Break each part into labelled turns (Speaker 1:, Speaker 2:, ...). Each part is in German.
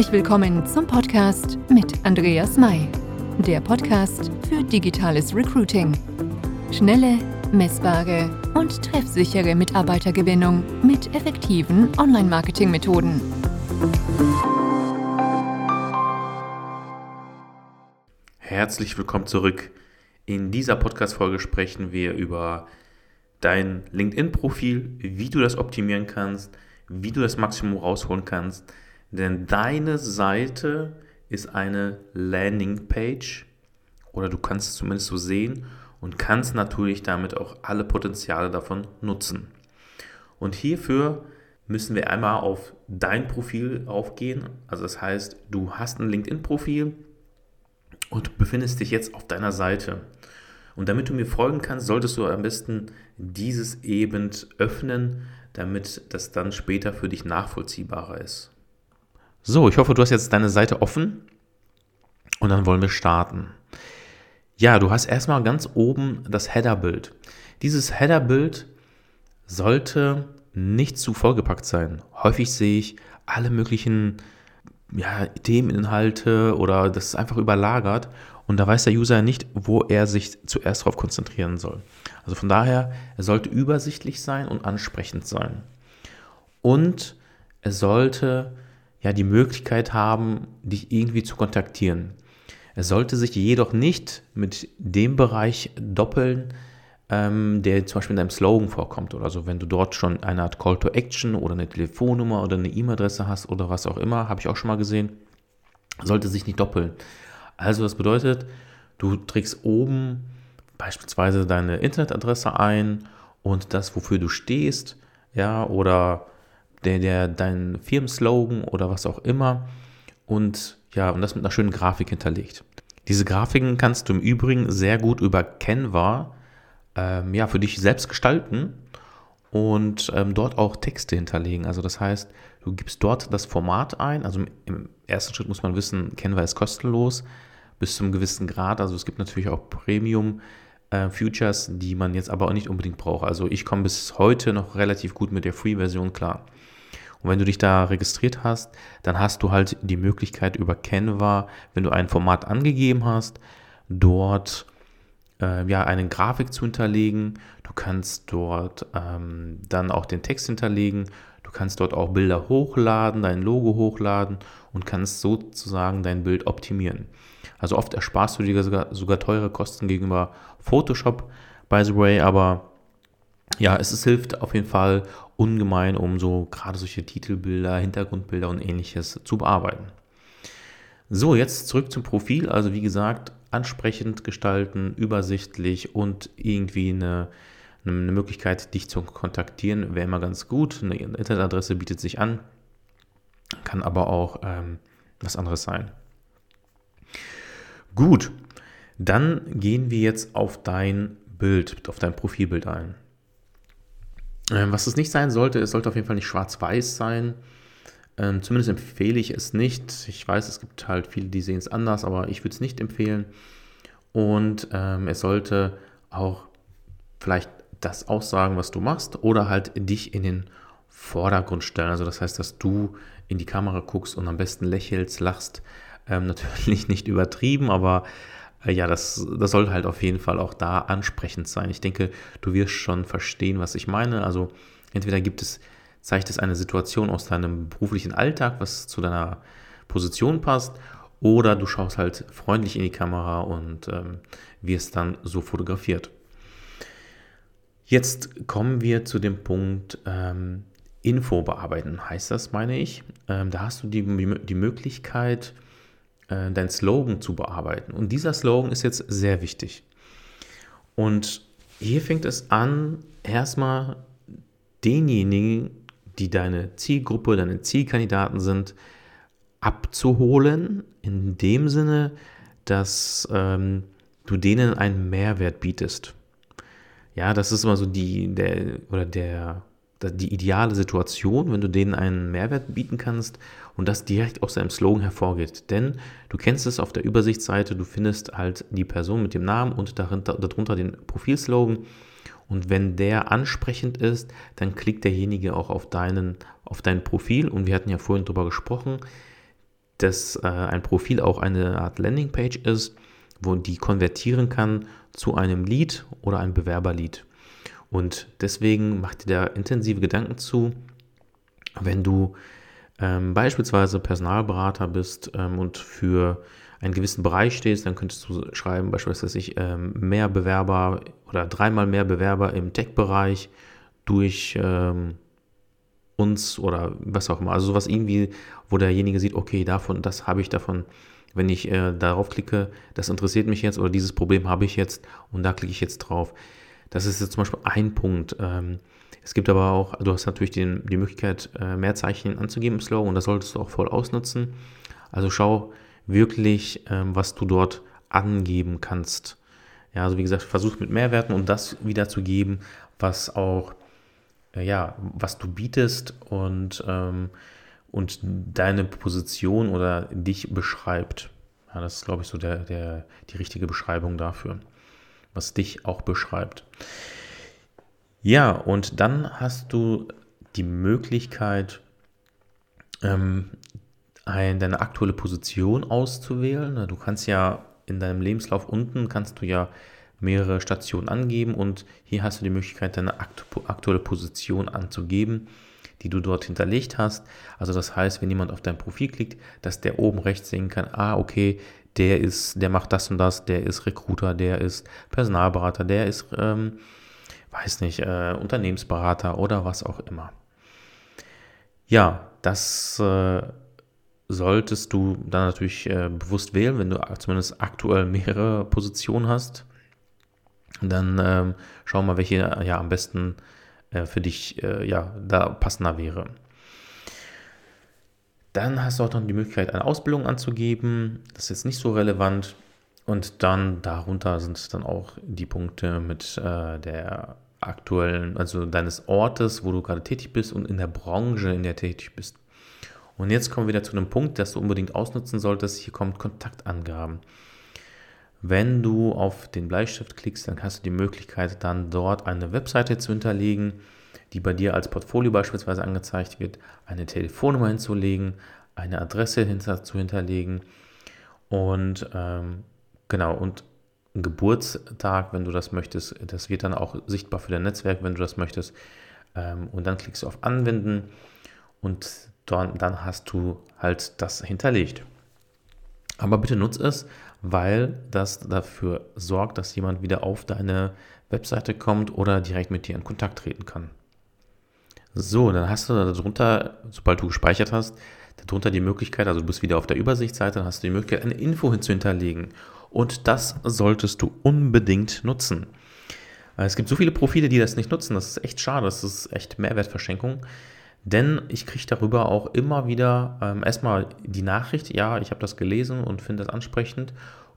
Speaker 1: Herzlich willkommen zum Podcast mit Andreas May, der Podcast für digitales Recruiting. Schnelle, messbare und treffsichere Mitarbeitergewinnung mit effektiven Online-Marketing-Methoden.
Speaker 2: Herzlich willkommen zurück. In dieser Podcast-Folge sprechen wir über dein LinkedIn-Profil, wie du das optimieren kannst, wie du das Maximum rausholen kannst. Denn deine Seite ist eine Landingpage oder du kannst es zumindest so sehen und kannst natürlich damit auch alle Potenziale davon nutzen. Und hierfür müssen wir einmal auf dein Profil aufgehen. Also das heißt, du hast ein LinkedIn-Profil und befindest dich jetzt auf deiner Seite. Und damit du mir folgen kannst, solltest du am besten dieses eben öffnen, damit das dann später für dich nachvollziehbarer ist. So, ich hoffe, du hast jetzt deine Seite offen und dann wollen wir starten. Ja, du hast erstmal ganz oben das Header-Bild. Dieses Header-Bild sollte nicht zu vollgepackt sein. Häufig sehe ich alle möglichen ja, Themeninhalte oder das ist einfach überlagert und da weiß der User nicht, wo er sich zuerst darauf konzentrieren soll. Also von daher, er sollte übersichtlich sein und ansprechend sein. Und er sollte ja die Möglichkeit haben, dich irgendwie zu kontaktieren. Er sollte sich jedoch nicht mit dem Bereich doppeln, ähm, der zum Beispiel in deinem Slogan vorkommt oder so. Wenn du dort schon eine Art Call to Action oder eine Telefonnummer oder eine E-Mail-Adresse hast oder was auch immer, habe ich auch schon mal gesehen, sollte sich nicht doppeln. Also das bedeutet, du trägst oben beispielsweise deine Internetadresse ein und das, wofür du stehst, ja, oder der, der, dein Firmenslogan oder was auch immer und ja, und das mit einer schönen Grafik hinterlegt. Diese Grafiken kannst du im Übrigen sehr gut über Canva ähm, ja, für dich selbst gestalten und ähm, dort auch Texte hinterlegen. Also das heißt, du gibst dort das Format ein. Also im ersten Schritt muss man wissen, Canva ist kostenlos bis zum gewissen Grad. Also es gibt natürlich auch Premium. Äh, Futures, die man jetzt aber auch nicht unbedingt braucht. Also ich komme bis heute noch relativ gut mit der Free-Version klar. Und wenn du dich da registriert hast, dann hast du halt die Möglichkeit über Canva, wenn du ein Format angegeben hast, dort äh, ja eine Grafik zu hinterlegen. Du kannst dort ähm, dann auch den Text hinterlegen. Du kannst dort auch Bilder hochladen, dein Logo hochladen und kannst sozusagen dein Bild optimieren. Also oft ersparst du dir sogar, sogar teure Kosten gegenüber Photoshop, by the way, aber ja, es hilft auf jeden Fall ungemein, um so gerade solche Titelbilder, Hintergrundbilder und ähnliches zu bearbeiten. So, jetzt zurück zum Profil. Also wie gesagt, ansprechend gestalten, übersichtlich und irgendwie eine, eine Möglichkeit, dich zu kontaktieren, wäre immer ganz gut. Eine Internetadresse bietet sich an, kann aber auch ähm, was anderes sein. Gut, dann gehen wir jetzt auf dein Bild, auf dein Profilbild ein. Ähm, was es nicht sein sollte, es sollte auf jeden Fall nicht schwarz-weiß sein. Ähm, zumindest empfehle ich es nicht. Ich weiß, es gibt halt viele, die sehen es anders, aber ich würde es nicht empfehlen. Und ähm, es sollte auch vielleicht das aussagen, was du machst, oder halt dich in den Vordergrund stellen. Also das heißt, dass du in die Kamera guckst und am besten lächelst, lachst, ähm, natürlich nicht übertrieben, aber ja, das, das soll halt auf jeden Fall auch da ansprechend sein. Ich denke, du wirst schon verstehen, was ich meine. Also entweder gibt es, zeigt es eine Situation aus deinem beruflichen Alltag, was zu deiner Position passt, oder du schaust halt freundlich in die Kamera und ähm, wirst dann so fotografiert. Jetzt kommen wir zu dem Punkt ähm, Info bearbeiten, heißt das, meine ich. Ähm, da hast du die, die Möglichkeit, äh, dein Slogan zu bearbeiten. Und dieser Slogan ist jetzt sehr wichtig. Und hier fängt es an, erstmal denjenigen, die deine Zielgruppe, deine Zielkandidaten sind, abzuholen, in dem Sinne, dass ähm, du denen einen Mehrwert bietest. Ja, das ist immer so die, der, oder der, die ideale Situation, wenn du denen einen Mehrwert bieten kannst und das direkt aus deinem Slogan hervorgeht. Denn du kennst es auf der Übersichtsseite, du findest halt die Person mit dem Namen und darunter, darunter den Profilslogan. Und wenn der ansprechend ist, dann klickt derjenige auch auf, deinen, auf dein Profil. Und wir hatten ja vorhin darüber gesprochen, dass äh, ein Profil auch eine Art Landingpage ist, wo die konvertieren kann zu einem Lead oder einem Bewerberlead. Und deswegen macht dir da intensive Gedanken zu, wenn du ähm, beispielsweise Personalberater bist ähm, und für einen gewissen Bereich stehst, dann könntest du schreiben, beispielsweise ich, ähm, mehr Bewerber oder dreimal mehr Bewerber im Tech-Bereich durch ähm, uns oder was auch immer. Also sowas irgendwie, wo derjenige sieht, okay, davon, das habe ich davon, wenn ich äh, darauf klicke, das interessiert mich jetzt oder dieses Problem habe ich jetzt und da klicke ich jetzt drauf. Das ist jetzt zum Beispiel ein Punkt. Es gibt aber auch, du hast natürlich den, die Möglichkeit, äh, mehr Zeichen anzugeben im Slow und das solltest du auch voll ausnutzen. Also schau, wirklich, ähm, was du dort angeben kannst. Ja, also wie gesagt, versuch mit Mehrwerten und das wiederzugeben, was auch, äh, ja, was du bietest und, ähm, und deine Position oder dich beschreibt. Ja, das ist, glaube ich, so der, der, die richtige Beschreibung dafür, was dich auch beschreibt. Ja, und dann hast du die Möglichkeit, ähm, ein, deine aktuelle Position auszuwählen. Du kannst ja in deinem Lebenslauf unten kannst du ja mehrere Stationen angeben und hier hast du die Möglichkeit, deine aktuelle Position anzugeben, die du dort hinterlegt hast. Also das heißt, wenn jemand auf dein Profil klickt, dass der oben rechts sehen kann, ah, okay, der ist, der macht das und das, der ist Recruiter, der ist Personalberater, der ist, ähm, weiß nicht, äh, Unternehmensberater oder was auch immer. Ja, das äh, solltest du dann natürlich äh, bewusst wählen, wenn du zumindest aktuell mehrere Positionen hast. Dann ähm, schau mal, welche ja am besten äh, für dich äh, ja da passender wäre. Dann hast du auch dann die Möglichkeit, eine Ausbildung anzugeben. Das ist jetzt nicht so relevant. Und dann darunter sind dann auch die Punkte mit äh, der aktuellen, also deines Ortes, wo du gerade tätig bist und in der Branche, in der du tätig bist. Und jetzt kommen wir wieder zu einem Punkt, dass du unbedingt ausnutzen solltest. Hier kommt Kontaktangaben. Wenn du auf den Bleistift klickst, dann hast du die Möglichkeit, dann dort eine Webseite zu hinterlegen, die bei dir als Portfolio beispielsweise angezeigt wird, eine Telefonnummer hinzulegen, eine Adresse hinter, zu hinterlegen und ähm, genau und Geburtstag, wenn du das möchtest. Das wird dann auch sichtbar für dein Netzwerk, wenn du das möchtest. Ähm, und dann klickst du auf Anwenden und dann, dann hast du halt das hinterlegt. Aber bitte nutze es, weil das dafür sorgt, dass jemand wieder auf deine Webseite kommt oder direkt mit dir in Kontakt treten kann. So, dann hast du darunter, sobald du gespeichert hast, darunter die Möglichkeit, also du bist wieder auf der Übersichtsseite, dann hast du die Möglichkeit, eine Info hinzuhinterlegen. Und das solltest du unbedingt nutzen. Es gibt so viele Profile, die das nicht nutzen. Das ist echt schade. Das ist echt Mehrwertverschenkung. Denn ich kriege darüber auch immer wieder ähm, erstmal die Nachricht, ja, ich habe das gelesen und finde das ansprechend.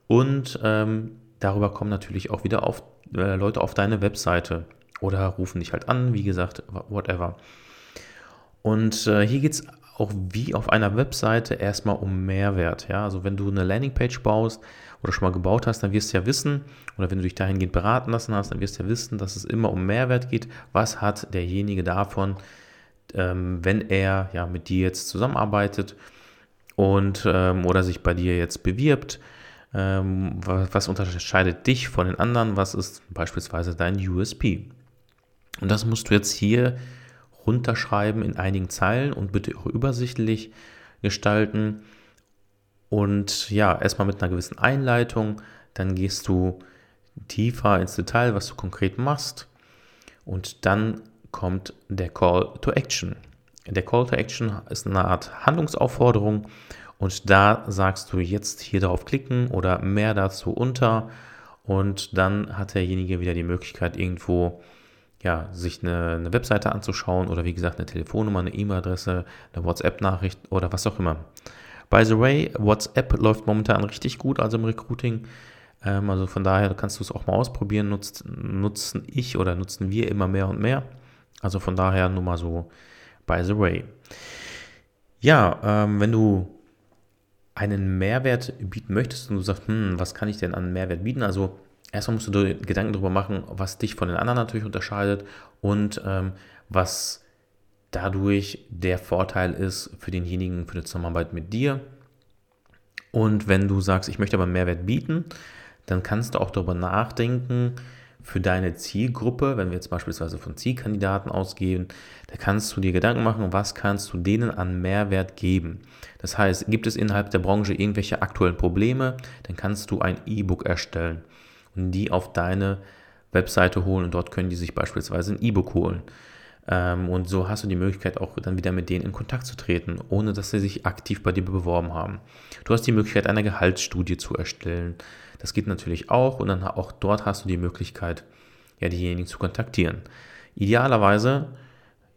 Speaker 2: Und ähm, darüber kommen natürlich auch wieder auf, äh, Leute auf deine Webseite oder rufen dich halt an, wie gesagt, whatever. Und äh, hier geht es auch wie auf einer Webseite erstmal um Mehrwert. Ja? Also wenn du eine Landingpage baust oder schon mal gebaut hast, dann wirst du ja wissen, oder wenn du dich dahingehend beraten lassen hast, dann wirst du ja wissen, dass es immer um Mehrwert geht. Was hat derjenige davon, ähm, wenn er ja mit dir jetzt zusammenarbeitet und ähm, oder sich bei dir jetzt bewirbt, ähm, was, was, unterscheidet dich von den anderen, was ist beispielsweise dein USP. Und das musst du jetzt hier runterschreiben in einigen Zeilen und bitte auch übersichtlich gestalten. Und ja, erstmal mit einer gewissen Einleitung, dann gehst du tiefer ins Detail, was du konkret machst. Und dann kommt der Call to Action. Der Call to Action ist eine Art Handlungsaufforderung und da sagst du jetzt hier darauf klicken oder mehr dazu unter und dann hat derjenige wieder die Möglichkeit irgendwo ja, sich eine, eine Webseite anzuschauen oder wie gesagt eine Telefonnummer, eine E-Mail-Adresse, eine WhatsApp-Nachricht oder was auch immer. By the way, WhatsApp läuft momentan richtig gut, also im Recruiting. Ähm, also von daher kannst du es auch mal ausprobieren. Nutzt, nutzen ich oder nutzen wir immer mehr und mehr. Also von daher nur mal so by the way. Ja, ähm, wenn du einen Mehrwert bieten möchtest und du sagst, hm, was kann ich denn an Mehrwert bieten? Also erstmal musst du dir Gedanken darüber machen, was dich von den anderen natürlich unterscheidet und ähm, was dadurch der Vorteil ist für denjenigen, für die Zusammenarbeit mit dir. Und wenn du sagst, ich möchte aber Mehrwert bieten, dann kannst du auch darüber nachdenken, für deine Zielgruppe, wenn wir jetzt beispielsweise von Zielkandidaten ausgehen, da kannst du dir Gedanken machen, was kannst du denen an Mehrwert geben. Das heißt, gibt es innerhalb der Branche irgendwelche aktuellen Probleme, dann kannst du ein E-Book erstellen und die auf deine Webseite holen und dort können die sich beispielsweise ein E-Book holen. Ähm, und so hast du die Möglichkeit auch dann wieder mit denen in Kontakt zu treten, ohne dass sie sich aktiv bei dir beworben haben. Du hast die Möglichkeit, eine Gehaltsstudie zu erstellen. Das geht natürlich auch und dann auch dort hast du die Möglichkeit, ja, diejenigen zu kontaktieren. Idealerweise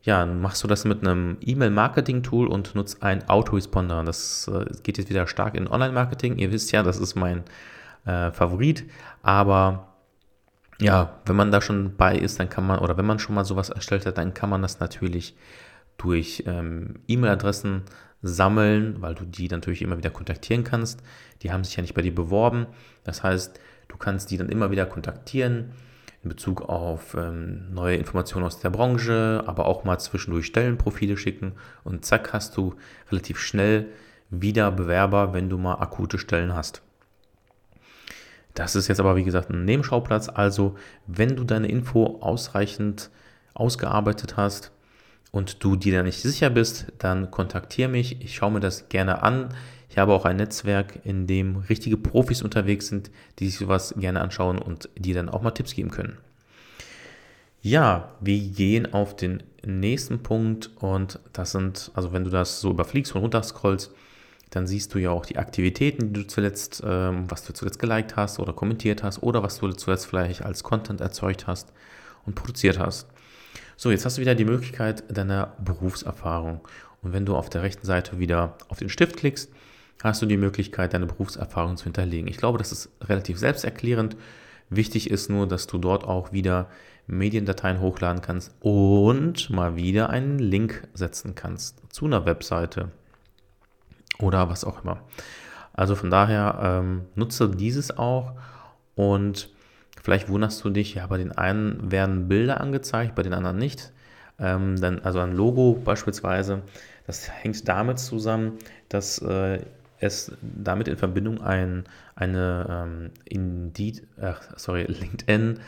Speaker 2: ja, machst du das mit einem E-Mail-Marketing-Tool und nutzt einen Autoresponder. Das äh, geht jetzt wieder stark in Online-Marketing. Ihr wisst ja, das ist mein äh, Favorit. Aber ja, wenn man da schon bei ist, dann kann man, oder wenn man schon mal sowas erstellt hat, dann kann man das natürlich durch ähm, E-Mail-Adressen sammeln, weil du die natürlich immer wieder kontaktieren kannst. Die haben sich ja nicht bei dir beworben. Das heißt, du kannst die dann immer wieder kontaktieren in Bezug auf ähm, neue Informationen aus der Branche, aber auch mal zwischendurch Stellenprofile schicken und zack hast du relativ schnell wieder Bewerber, wenn du mal akute Stellen hast. Das ist jetzt aber wie gesagt ein Nebenschauplatz. Also wenn du deine Info ausreichend ausgearbeitet hast, und du dir da nicht sicher bist, dann kontaktiere mich. Ich schaue mir das gerne an. Ich habe auch ein Netzwerk, in dem richtige Profis unterwegs sind, die sich sowas gerne anschauen und die dann auch mal Tipps geben können. Ja, wir gehen auf den nächsten Punkt und das sind, also wenn du das so überfliegst und runterscrollst, dann siehst du ja auch die Aktivitäten, die du zuletzt, ähm, was du zuletzt geliked hast oder kommentiert hast oder was du zuletzt vielleicht als Content erzeugt hast und produziert hast. So, jetzt hast du wieder die Möglichkeit deiner Berufserfahrung. Und wenn du auf der rechten Seite wieder auf den Stift klickst, hast du die Möglichkeit, deine Berufserfahrung zu hinterlegen. Ich glaube, das ist relativ selbsterklärend. Wichtig ist nur, dass du dort auch wieder Mediendateien hochladen kannst und mal wieder einen Link setzen kannst zu einer Webseite oder was auch immer. Also von daher ähm, nutze dieses auch und Vielleicht wunderst du dich, ja, bei den einen werden Bilder angezeigt, bei den anderen nicht. Ähm, dann, also ein Logo beispielsweise, das hängt damit zusammen, dass äh, es damit in Verbindung ein, eine ähm, Indeed, ach, sorry, LinkedIn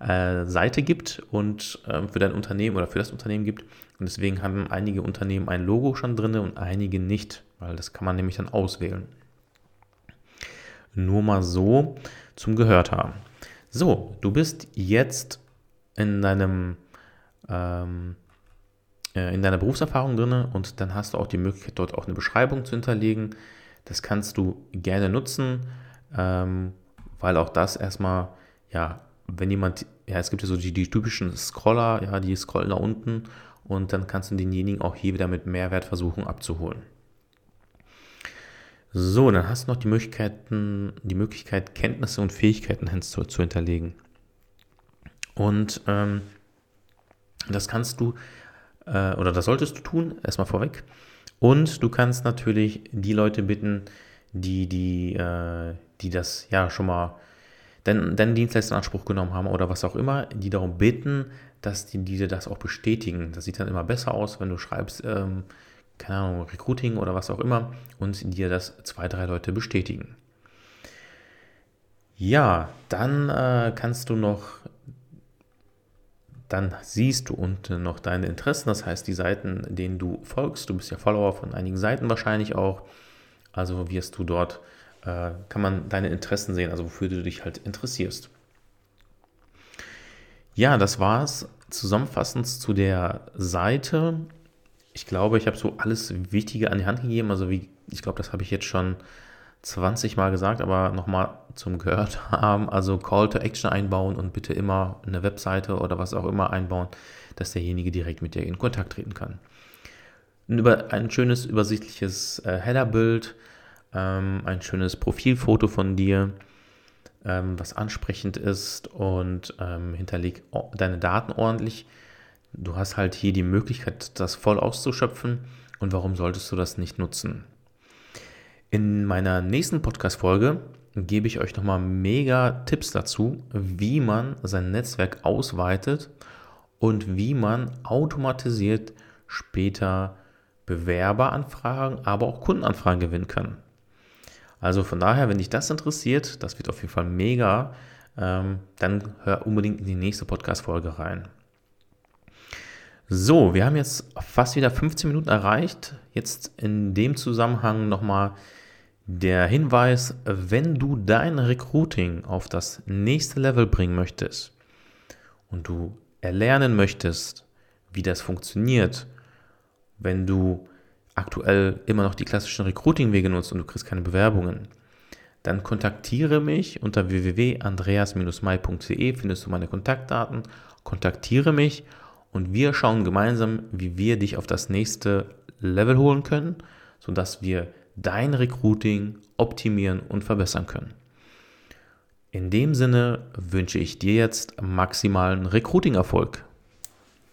Speaker 2: äh, Seite gibt und äh, für dein Unternehmen oder für das Unternehmen gibt. Und deswegen haben einige Unternehmen ein Logo schon drin und einige nicht, weil das kann man nämlich dann auswählen. Nur mal so zum Gehört haben. So, du bist jetzt in deinem ähm, äh, in deiner Berufserfahrung drin und dann hast du auch die Möglichkeit, dort auch eine Beschreibung zu hinterlegen. Das kannst du gerne nutzen, ähm, weil auch das erstmal, ja, wenn jemand, ja, es gibt ja so die, die typischen Scroller, ja, die scrollen nach unten und dann kannst du denjenigen auch hier wieder mit Mehrwert versuchen abzuholen. So, dann hast du noch die, Möglichkeiten, die Möglichkeit, Kenntnisse und Fähigkeiten zu, zu hinterlegen. Und ähm, das kannst du, äh, oder das solltest du tun, erstmal vorweg. Und du kannst natürlich die Leute bitten, die, die, äh, die das ja schon mal, deinen, deinen Dienstleister in Anspruch genommen haben oder was auch immer, die darum bitten, dass die, diese das auch bestätigen. Das sieht dann immer besser aus, wenn du schreibst, ähm, keine Ahnung, Recruiting oder was auch immer und dir das zwei, drei Leute bestätigen. Ja, dann äh, kannst du noch, dann siehst du unten noch deine Interessen, das heißt die Seiten, denen du folgst. Du bist ja Follower von einigen Seiten wahrscheinlich auch. Also wirst du dort, äh, kann man deine Interessen sehen, also wofür du dich halt interessierst. Ja, das war es zusammenfassend zu der Seite ich glaube, ich habe so alles Wichtige an die Hand gegeben. Also wie, ich glaube, das habe ich jetzt schon 20 Mal gesagt, aber nochmal zum gehört haben. Also Call to Action einbauen und bitte immer eine Webseite oder was auch immer einbauen, dass derjenige direkt mit dir in Kontakt treten kann. Über ein schönes übersichtliches äh, Header-Bild, ähm, ein schönes Profilfoto von dir, ähm, was ansprechend ist und ähm, hinterleg deine Daten ordentlich Du hast halt hier die Möglichkeit, das voll auszuschöpfen und warum solltest du das nicht nutzen? In meiner nächsten Podcast-Folge gebe ich euch nochmal mega Tipps dazu, wie man sein Netzwerk ausweitet und wie man automatisiert später Bewerberanfragen, aber auch Kundenanfragen gewinnen kann. Also von daher, wenn dich das interessiert, das wird auf jeden Fall mega, ähm, dann hör unbedingt in die nächste Podcast-Folge rein. So, wir haben jetzt fast wieder 15 Minuten erreicht. Jetzt in dem Zusammenhang nochmal der Hinweis, wenn du dein Recruiting auf das nächste Level bringen möchtest und du erlernen möchtest, wie das funktioniert, wenn du aktuell immer noch die klassischen Recruiting-Wege nutzt und du kriegst keine Bewerbungen, dann kontaktiere mich unter www.andreas-mai.de, findest du meine Kontaktdaten, kontaktiere mich und wir schauen gemeinsam, wie wir dich auf das nächste Level holen können, sodass wir dein Recruiting optimieren und verbessern können. In dem Sinne wünsche ich dir jetzt maximalen Recruiting-Erfolg.